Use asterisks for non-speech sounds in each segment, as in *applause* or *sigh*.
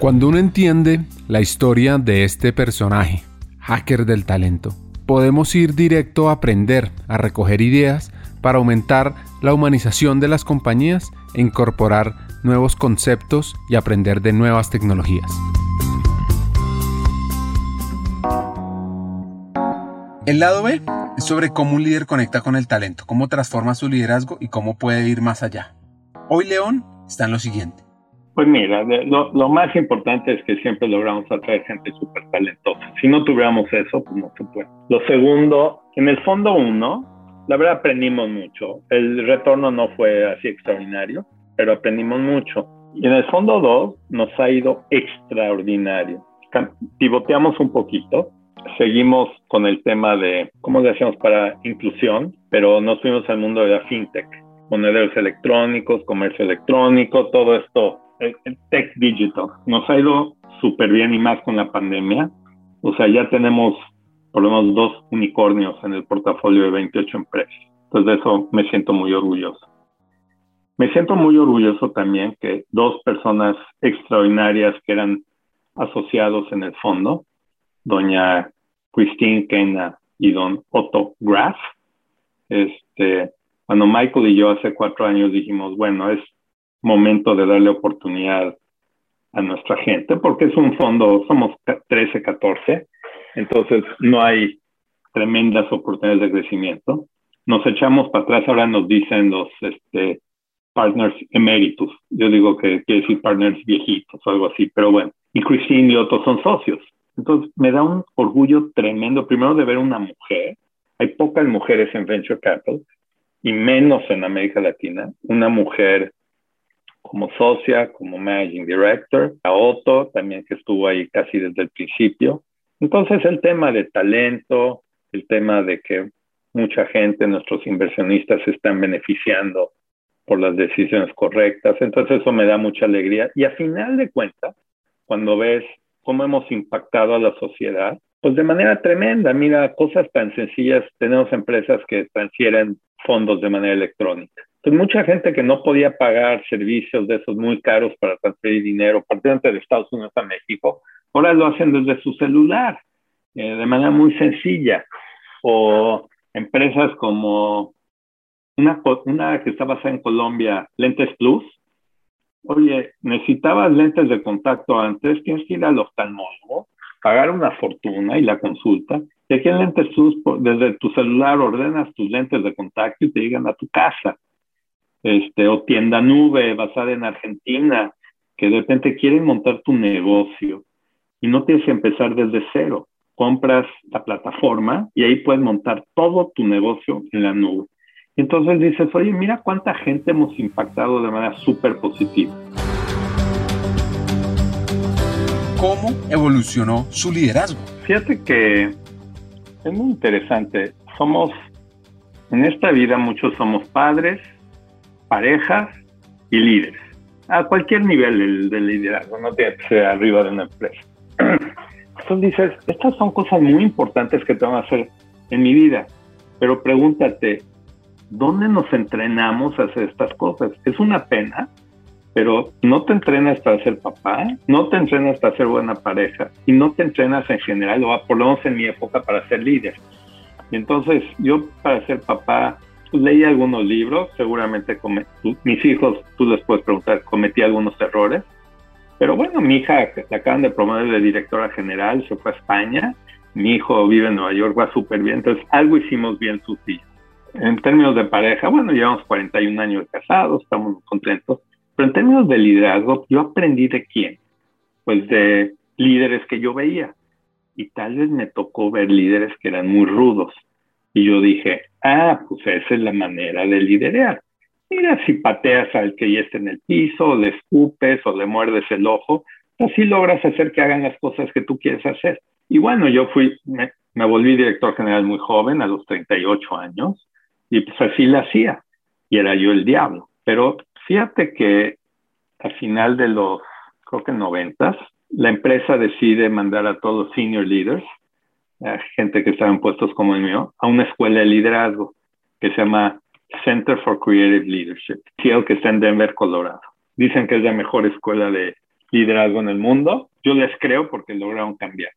Cuando uno entiende la historia de este personaje, hacker del talento, podemos ir directo a aprender, a recoger ideas para aumentar la humanización de las compañías e incorporar nuevos conceptos y aprender de nuevas tecnologías. El lado B es sobre cómo un líder conecta con el talento, cómo transforma su liderazgo y cómo puede ir más allá. Hoy León está en lo siguiente. Pues mira, lo, más importante es que siempre logramos atraer gente súper talentosa. Si no tuviéramos eso, pues no se puede. Lo segundo, en el fondo uno, la verdad aprendimos mucho. El retorno no fue así extraordinario, pero aprendimos mucho. Y en el fondo dos, nos ha ido extraordinario. Pivoteamos un poquito, seguimos con el tema de cómo le hacemos para inclusión, pero nos fuimos al mundo de la fintech, monederos electrónicos, comercio electrónico, todo esto el, tech digital. Nos ha ido súper bien y más con la pandemia. O sea, ya tenemos por lo menos dos unicornios en el portafolio de 28 empresas. Entonces de eso me siento muy orgulloso. Me siento muy orgulloso también que dos personas extraordinarias que eran asociados en el fondo, doña Christine Kena y don Otto Graf, este, cuando Michael y yo hace cuatro años dijimos, bueno, es momento de darle oportunidad a nuestra gente, porque es un fondo, somos 13, 14, entonces no hay tremendas oportunidades de crecimiento. Nos echamos para atrás, ahora nos dicen los este, partners eméritos, yo digo que quiere decir partners viejitos o algo así, pero bueno, y Christine y otros son socios. Entonces me da un orgullo tremendo, primero de ver una mujer, hay pocas mujeres en Venture Capital y menos en América Latina, una mujer como socia, como managing director, a Otto también que estuvo ahí casi desde el principio. Entonces el tema de talento, el tema de que mucha gente, nuestros inversionistas se están beneficiando por las decisiones correctas, entonces eso me da mucha alegría. Y a final de cuentas, cuando ves cómo hemos impactado a la sociedad, pues de manera tremenda, mira, cosas tan sencillas, tenemos empresas que transfieren fondos de manera electrónica pues mucha gente que no podía pagar servicios de esos muy caros para transferir dinero, particularmente de Estados Unidos a México, ahora lo hacen desde su celular, eh, de manera muy sencilla. O empresas como una, una que está basada en Colombia, Lentes Plus. Oye, necesitabas lentes de contacto antes, tienes que ir al oftalmólogo, pagar una fortuna y la consulta. Y aquí en Lentes Plus, desde tu celular ordenas tus lentes de contacto y te llegan a tu casa este, o tienda nube basada en Argentina, que de repente quieren montar tu negocio y no tienes que empezar desde cero. Compras la plataforma y ahí puedes montar todo tu negocio en la nube. Entonces dices, oye, mira cuánta gente hemos impactado de manera súper positiva. ¿Cómo evolucionó su liderazgo? Fíjate que es muy interesante. Somos, en esta vida muchos somos padres, parejas y líderes, a cualquier nivel del, liderazgo, no tiene que ser arriba de una empresa. *clears throat* Entonces dices, estas son cosas muy importantes que tengo que hacer en mi vida, pero pregúntate, ¿dónde nos entrenamos a hacer estas cosas? Es una pena, pero no te entrenas para ser papá, no te entrenas para ser buena pareja y no te entrenas en general, o por lo menos en mi época, para ser líder. Y entonces yo para ser papá leí algunos libros, seguramente mis hijos, tú les puedes preguntar, cometí algunos errores, pero bueno, mi hija que acaban de promover de directora general, se fue a España, mi hijo vive en Nueva York, va súper bien, entonces algo hicimos bien sus hijos. En términos de pareja, bueno, llevamos 41 años casados, estamos contentos, pero en términos de liderazgo, yo aprendí de quién, pues de líderes que yo veía, y tal vez me tocó ver líderes que eran muy rudos, y yo dije, ah, pues esa es la manera de liderar. Mira, si pateas al que ya está en el piso, le escupes o le muerdes el ojo, así logras hacer que hagan las cosas que tú quieres hacer. Y bueno, yo fui, me, volví director general muy joven, a los 38 años, y pues así la hacía. Y era yo el diablo. Pero fíjate que al final de los, creo que noventas, la empresa decide mandar a todos los senior leaders gente que estaba en puestos como el mío, a una escuela de liderazgo que se llama Center for Creative Leadership, que está en Denver, Colorado. Dicen que es la mejor escuela de liderazgo en el mundo. Yo les creo porque lograron cambiar.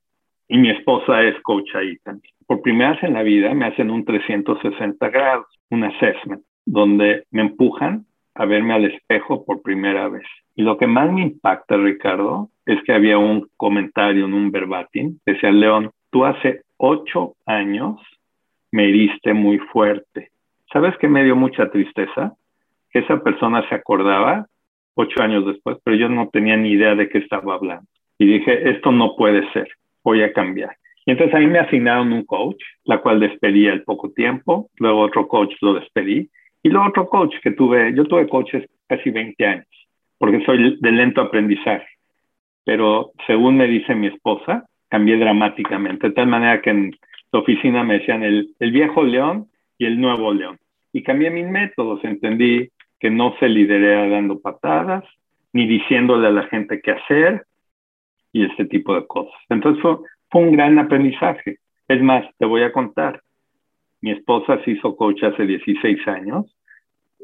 Y mi esposa es coach ahí también. Por primera vez en la vida me hacen un 360 grados, un assessment, donde me empujan a verme al espejo por primera vez. Y lo que más me impacta, Ricardo, es que había un comentario en un verbatim, decía, León, tú hace ocho años me heriste muy fuerte. ¿Sabes qué me dio mucha tristeza? Que esa persona se acordaba ocho años después, pero yo no tenía ni idea de qué estaba hablando. Y dije, esto no puede ser, voy a cambiar. Y entonces a me asignaron un coach, la cual despedí al poco tiempo, luego otro coach lo despedí, y luego otro coach que tuve, yo tuve coaches casi 20 años, porque soy de lento aprendizaje, pero según me dice mi esposa, cambié dramáticamente, de tal manera que en la oficina me decían el, el viejo león y el nuevo león. Y cambié mis métodos, entendí que no se lidera dando patadas, ni diciéndole a la gente qué hacer y este tipo de cosas. Entonces fue, un gran aprendizaje. Es más, te voy a contar. Mi esposa se hizo coach hace 16 años.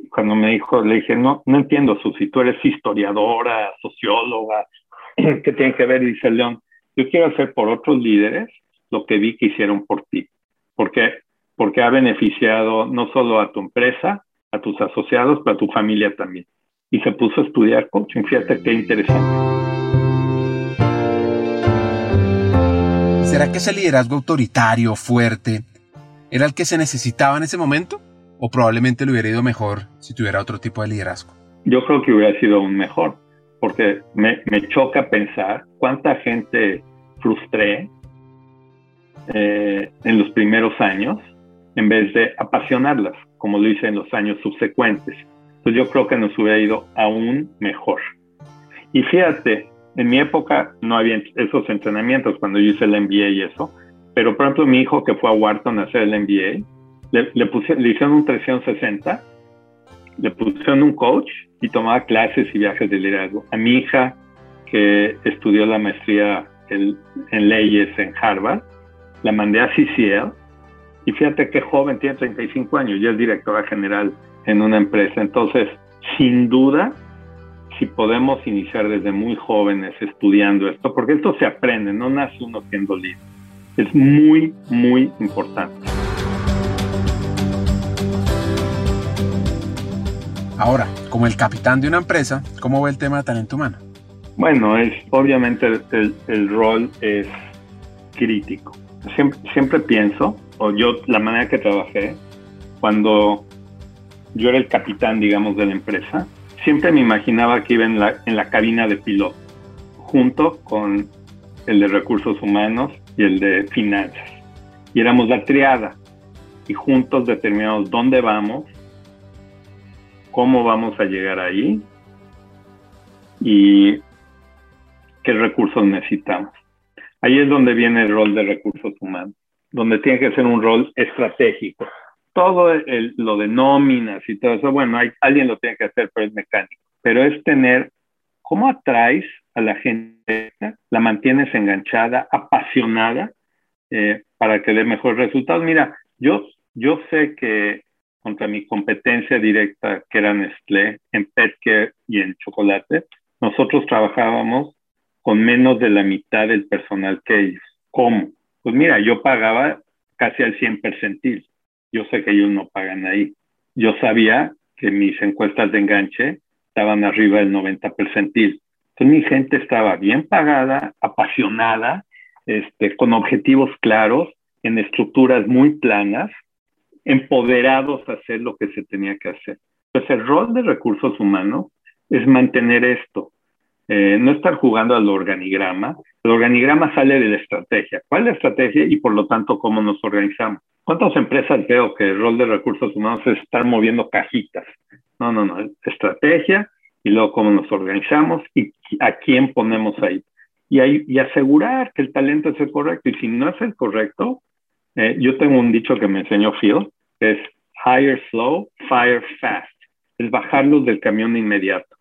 Cuando me dijo, le dije, no, no entiendo, Susi, tú eres historiadora, socióloga, *clears throat* ¿qué tiene que ver? Y dice León, yo quiero hacer por otros líderes lo que vi que hicieron por ti. Porque porque ha beneficiado no solo a tu empresa, a tus asociados, pero a tu familia también. Y se puso a estudiar coaching. Fíjate qué interesante. ¿Será que ese liderazgo autoritario, fuerte, era el que se necesitaba en ese momento? ¿O probablemente le hubiera ido mejor si tuviera otro tipo de liderazgo? Yo creo que hubiera sido un mejor, porque me, me choca pensar cuánta gente frustré eh, en los primeros años en vez de apasionarlas, como lo hice en los años subsecuentes. Entonces yo creo que nos hubiera ido aún mejor. Y fíjate, en mi época no había esos entrenamientos cuando yo hice el MBA y eso, pero por ejemplo mi hijo que fue a Wharton a hacer el MBA, le, le, le hicieron un 360, le pusieron un coach y tomaba clases y viajes de liderazgo. A mi hija que estudió la maestría en, leyes en Harvard, la mandé a CCL y fíjate qué joven, tiene 35 años, ya es directora general en una empresa. Entonces, sin duda, si podemos iniciar desde muy jóvenes estudiando esto, porque esto se aprende, no nace uno siendo líder. Es muy, muy importante. Ahora, como el capitán de una empresa, ¿cómo ve el tema de talento humano? Bueno, es obviamente el, rol es crítico. Siempre, siempre pienso o yo, la manera que trabajé, cuando yo era el capitán, digamos, de la empresa, siempre me imaginaba que iba en la, en la cabina de piloto, junto con el de recursos humanos y el de finanzas. Y éramos la triada, y juntos determinamos dónde vamos, cómo vamos a llegar ahí y qué recursos necesitamos. Ahí es donde viene el rol de recursos humanos donde tiene que ser un rol estratégico. Todo lo de nóminas y todo eso, bueno, hay, alguien lo tiene que hacer, pero es mecánico. Pero es tener, ¿cómo atraes a la gente? La mantienes enganchada, apasionada, eh, para que dé mejores resultados. Mira, yo, yo sé que contra mi competencia directa, que era Nestlé, en Petcare y en chocolate, nosotros trabajábamos con menos de la mitad del personal que ellos. ¿Cómo? Pues mira, yo pagaba casi al 100 percentil. Yo sé que ellos no pagan ahí. Yo sabía que mis encuestas de enganche estaban arriba del 90 percentil. Entonces mi gente estaba bien pagada, apasionada, este, con objetivos claros, en estructuras muy planas, empoderados a hacer lo que se tenía que hacer. Pues el rol de recursos humanos es mantener esto, eh, no estar jugando al organigrama, el organigrama sale de la estrategia. ¿Cuál es la estrategia y por lo tanto cómo nos organizamos? ¿Cuántas empresas veo que el rol de recursos humanos es estar moviendo cajitas? No, no, no. Estrategia y luego cómo nos organizamos y a quién ponemos ahí. Y, y asegurar que el talento es el correcto. Y si no es el correcto, eh, yo tengo un dicho que me enseñó Phil, que es hire slow, fire fast. Es bajarlos del camión de inmediato.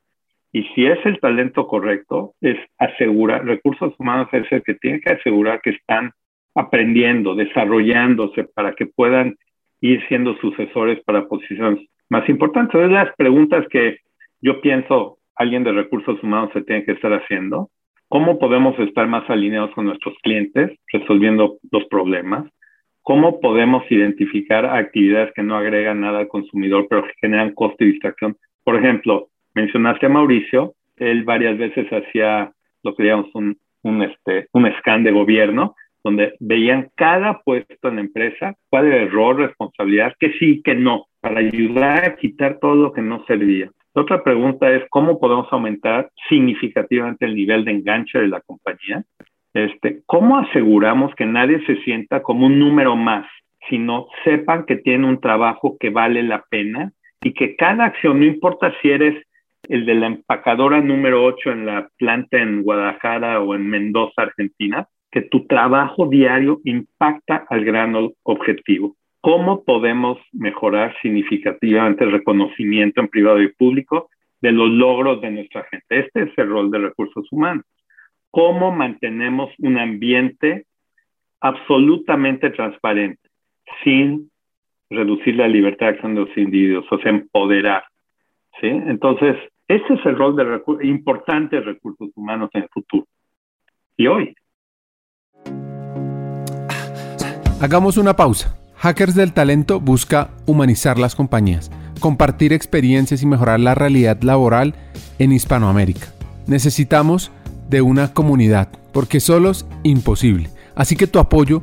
Y si es el talento correcto, es asegurar, recursos humanos es el que tiene que asegurar que están aprendiendo, desarrollándose para que puedan ir siendo sucesores para posiciones más importantes. Entonces, las preguntas que yo pienso alguien de recursos humanos se tiene que estar haciendo, cómo podemos estar más alineados con nuestros clientes, resolviendo los problemas, cómo podemos identificar actividades que no agregan nada al consumidor, pero que generan costo y distracción. Por ejemplo, mencionaste a Mauricio, él varias veces hacía lo que llamamos un, un, este, un scan de gobierno, donde veían cada puesto en la empresa, cuál era el error, responsabilidad, que sí, que no, para ayudar a quitar todo lo que no servía. Otra pregunta es cómo podemos aumentar significativamente el nivel de enganche de la compañía. Este, ¿Cómo aseguramos que nadie se sienta como un número más, sino sepan que tienen un trabajo que vale la pena y que cada acción, no importa si eres el de la empacadora número 8 en la planta en Guadalajara o en Mendoza, Argentina, que tu trabajo diario impacta al gran objetivo. ¿Cómo podemos mejorar significativamente el reconocimiento en privado y público de los logros de nuestra gente? Este es el rol de recursos humanos. ¿Cómo mantenemos un ambiente absolutamente transparente sin reducir la libertad de acción de los individuos, o sea, empoderar? ¿sí? Entonces, ese es el rol de importantes recursos humanos en el futuro. Y hoy. Hagamos una pausa. Hackers del Talento busca humanizar las compañías, compartir experiencias y mejorar la realidad laboral en Hispanoamérica. Necesitamos de una comunidad, porque solos imposible. Así que tu apoyo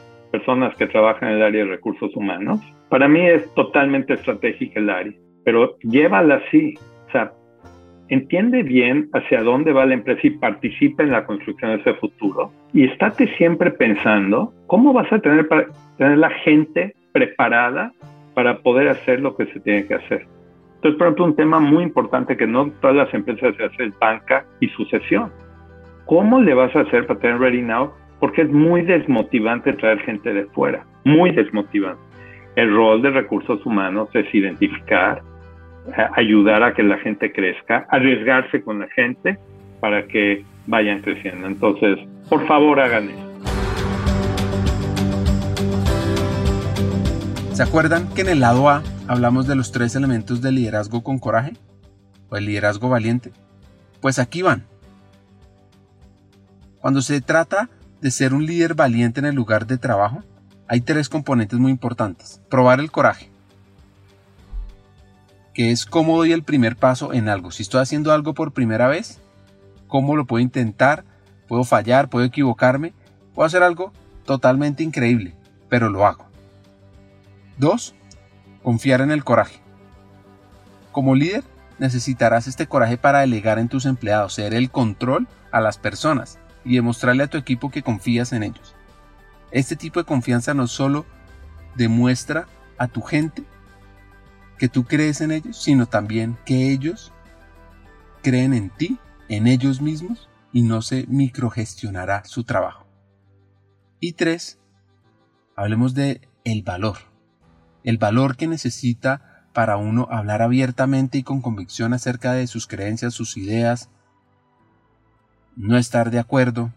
personas que trabajan en el área de recursos humanos, para mí es totalmente estratégica el área, pero llévala así, o sea, entiende bien hacia dónde va la empresa y participa en la construcción de ese futuro y estate siempre pensando cómo vas a tener, para, tener la gente preparada para poder hacer lo que se tiene que hacer. Entonces, por ejemplo, un tema muy importante que no todas las empresas se hacen es banca y sucesión. ¿Cómo le vas a hacer para tener Ready Now? Porque es muy desmotivante traer gente de fuera, muy desmotivante. El rol de recursos humanos es identificar, eh, ayudar a que la gente crezca, arriesgarse con la gente para que vayan creciendo. Entonces, por favor, hagan eso. ¿Se acuerdan que en el lado A hablamos de los tres elementos del liderazgo con coraje? ¿O el liderazgo valiente? Pues aquí van. Cuando se trata de ser un líder valiente en el lugar de trabajo, hay tres componentes muy importantes. Probar el coraje, que es cómo doy el primer paso en algo. Si estoy haciendo algo por primera vez, cómo lo puedo intentar, puedo fallar, puedo equivocarme, puedo hacer algo totalmente increíble, pero lo hago. 2. Confiar en el coraje. Como líder, necesitarás este coraje para delegar en tus empleados, ceder el control a las personas y demostrarle a tu equipo que confías en ellos. Este tipo de confianza no solo demuestra a tu gente que tú crees en ellos, sino también que ellos creen en ti, en ellos mismos, y no se microgestionará su trabajo. Y tres, hablemos de el valor el valor que necesita para uno hablar abiertamente y con convicción acerca de sus creencias, sus ideas, no estar de acuerdo.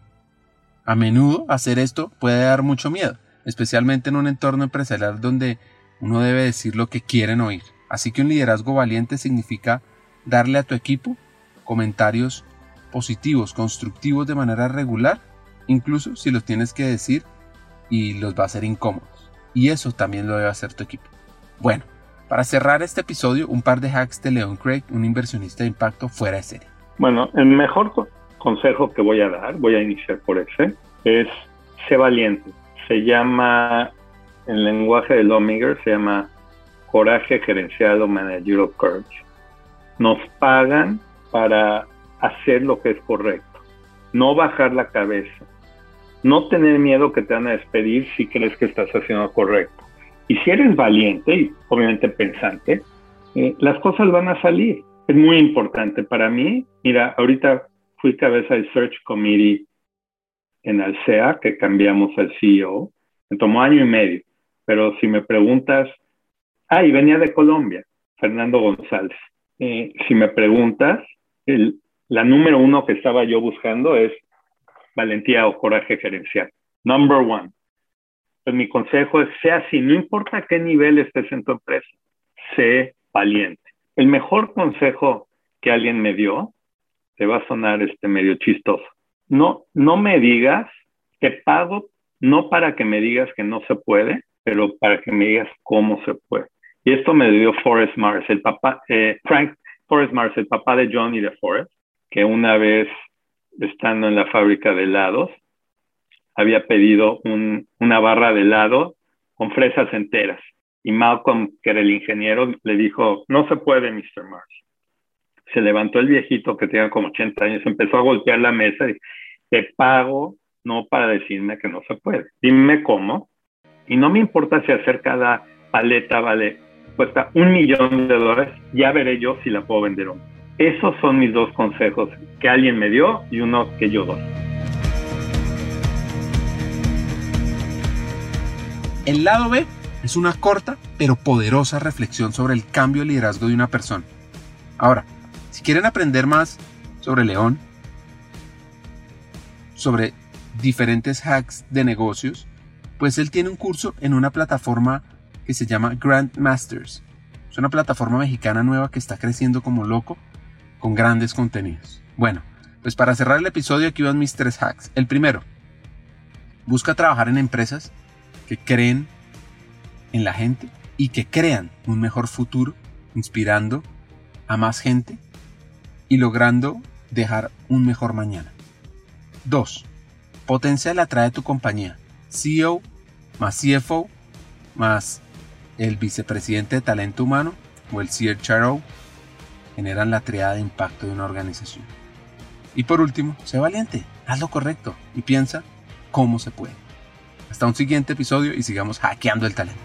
A menudo hacer esto puede dar mucho miedo, especialmente en un entorno empresarial donde uno debe decir lo que quieren oír. Así que un liderazgo valiente significa darle a tu equipo comentarios positivos, constructivos de manera regular, incluso si los tienes que decir y los va a hacer incómodos. Y eso también lo debe hacer tu equipo. Bueno, para cerrar este episodio, un par de hacks de Leon Craig, un inversionista de impacto fuera de serie. Bueno, el mejor consejo que voy a dar, voy a iniciar por ese, es sé valiente. Se llama, en lenguaje de Lominger, se llama coraje gerencial o managerial courage. Nos pagan para hacer lo que es correcto, no bajar la cabeza, no tener miedo que te van a despedir si crees que estás haciendo correcto. Y si eres valiente y obviamente pensante, eh, las cosas van a salir. Es muy importante para mí. Mira, ahorita fui cabeza del Search Committee en Alsea, que cambiamos al CEO. Me tomó año y medio. Pero si me preguntas, ah, y venía de Colombia, Fernando González. Eh, si me preguntas, el, la número uno que estaba yo buscando es valentía o coraje gerencial. Number one. Pues mi consejo es, sea así, no importa qué nivel estés en tu empresa, sé valiente. El mejor consejo que alguien me dio, te va a sonar este medio chistoso. No, no me digas que pago no para que me digas que no se puede, pero para que me digas cómo se puede. Y esto me dio Forrest Mars, el papá, eh, Frank Forrest Mars, el papá de John y de Forrest, que una vez estando en la fábrica de helados, había pedido una barra de helado con fresas enteras. Y Malcolm, que era el ingeniero, le dijo, no se puede, Mr. Mars. Se levantó el viejito que tenía como 80 años, empezó a golpear la mesa y te pago no para decirme que no se puede. Dime cómo. Y no me importa si hacer cada paleta vale, cuesta un millón de dólares, ya veré yo si la puedo vender o no. Esos son mis dos consejos que alguien me dio y uno que yo doy. El lado B es una corta pero poderosa reflexión sobre el cambio de liderazgo de una persona. Ahora, si quieren aprender más sobre León, sobre diferentes hacks de negocios, pues él tiene un curso en una plataforma que se llama Grandmasters. Es una plataforma mexicana nueva que está creciendo como loco con grandes contenidos. Bueno, pues para cerrar el episodio aquí van mis tres hacks. El primero, busca trabajar en empresas que creen en la gente y que crean un mejor futuro, inspirando a más gente y logrando dejar un mejor mañana. 2. Potencial atrae tu compañía. CEO más CFO más el vicepresidente de talento humano o el CHRO generan la triada de impacto de una organización. Y por último, sé valiente, haz lo correcto y piensa cómo se puede. Hasta un siguiente episodio y sigamos hackeando el talento.